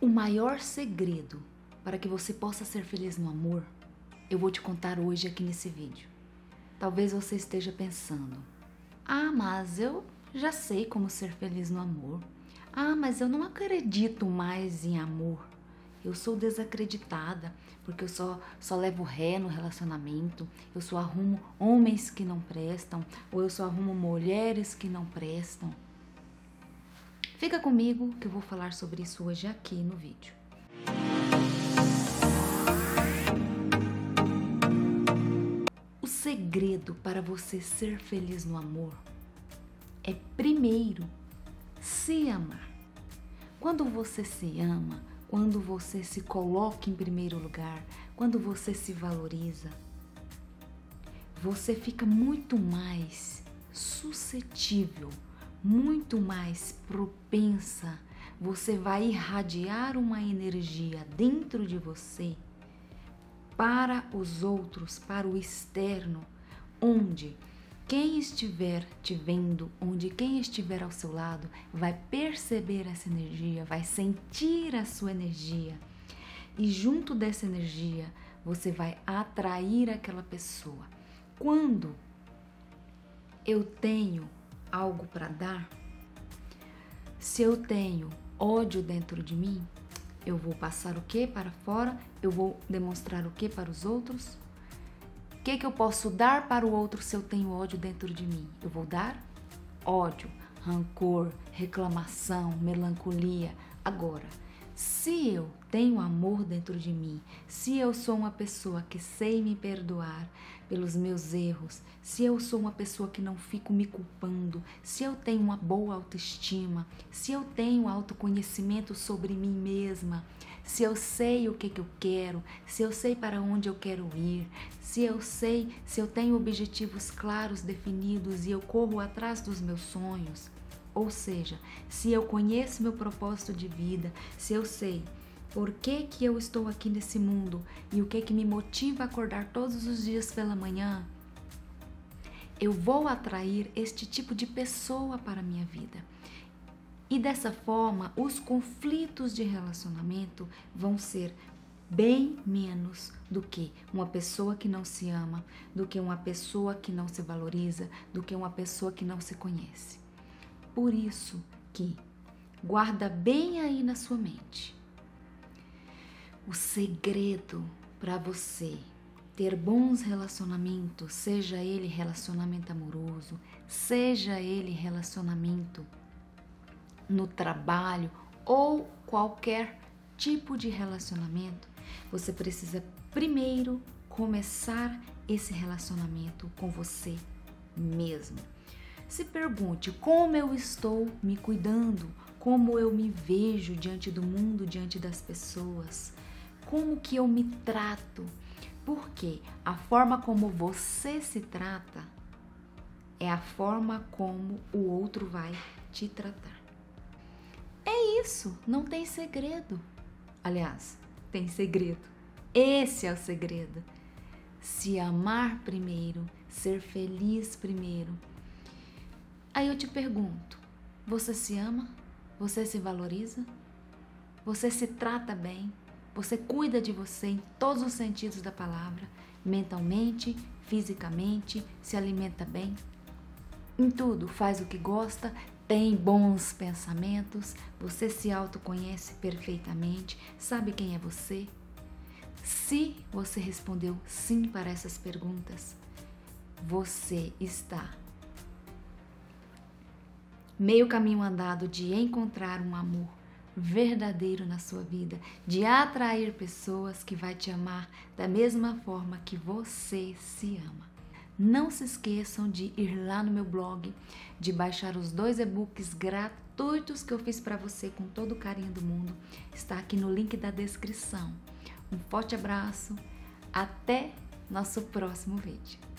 O maior segredo para que você possa ser feliz no amor, eu vou te contar hoje aqui nesse vídeo. Talvez você esteja pensando: "Ah, mas eu já sei como ser feliz no amor. Ah, mas eu não acredito mais em amor. Eu sou desacreditada porque eu só, só levo ré no relacionamento. Eu só arrumo homens que não prestam ou eu só arrumo mulheres que não prestam. Fica comigo que eu vou falar sobre isso hoje aqui no vídeo. O segredo para você ser feliz no amor é primeiro se amar. Quando você se ama, quando você se coloca em primeiro lugar, quando você se valoriza, você fica muito mais suscetível muito mais propensa, você vai irradiar uma energia dentro de você para os outros, para o externo, onde quem estiver te vendo, onde quem estiver ao seu lado, vai perceber essa energia, vai sentir a sua energia. E junto dessa energia, você vai atrair aquela pessoa. Quando eu tenho algo para dar, se eu tenho ódio dentro de mim, eu vou passar o que para fora? Eu vou demonstrar o que para os outros? O que, que eu posso dar para o outro se eu tenho ódio dentro de mim? Eu vou dar ódio, rancor, reclamação, melancolia. Agora, se eu tenho amor dentro de mim, se eu sou uma pessoa que sei me perdoar pelos meus erros, se eu sou uma pessoa que não fico me culpando, se eu tenho uma boa autoestima, se eu tenho autoconhecimento sobre mim mesma, se eu sei o que, que eu quero, se eu sei para onde eu quero ir, se eu sei, se eu tenho objetivos claros definidos e eu corro atrás dos meus sonhos, ou seja, se eu conheço meu propósito de vida, se eu sei por que, que eu estou aqui nesse mundo e o que, que me motiva a acordar todos os dias pela manhã, eu vou atrair este tipo de pessoa para a minha vida. E dessa forma, os conflitos de relacionamento vão ser bem menos do que uma pessoa que não se ama, do que uma pessoa que não se valoriza, do que uma pessoa que não se conhece. Por isso que guarda bem aí na sua mente. O segredo para você ter bons relacionamentos, seja ele relacionamento amoroso, seja ele relacionamento no trabalho ou qualquer tipo de relacionamento, você precisa primeiro começar esse relacionamento com você mesmo. Se pergunte como eu estou me cuidando, como eu me vejo diante do mundo, diante das pessoas, como que eu me trato. Porque a forma como você se trata é a forma como o outro vai te tratar. É isso, não tem segredo. Aliás, tem segredo. Esse é o segredo. Se amar primeiro, ser feliz primeiro Aí eu te pergunto: você se ama? Você se valoriza? Você se trata bem? Você cuida de você em todos os sentidos da palavra? Mentalmente, fisicamente, se alimenta bem? Em tudo, faz o que gosta, tem bons pensamentos, você se autoconhece perfeitamente, sabe quem é você? Se você respondeu sim para essas perguntas, você está meio caminho andado de encontrar um amor verdadeiro na sua vida, de atrair pessoas que vai te amar da mesma forma que você se ama. Não se esqueçam de ir lá no meu blog, de baixar os dois e-books gratuitos que eu fiz para você com todo o carinho do mundo. Está aqui no link da descrição. Um forte abraço, até nosso próximo vídeo.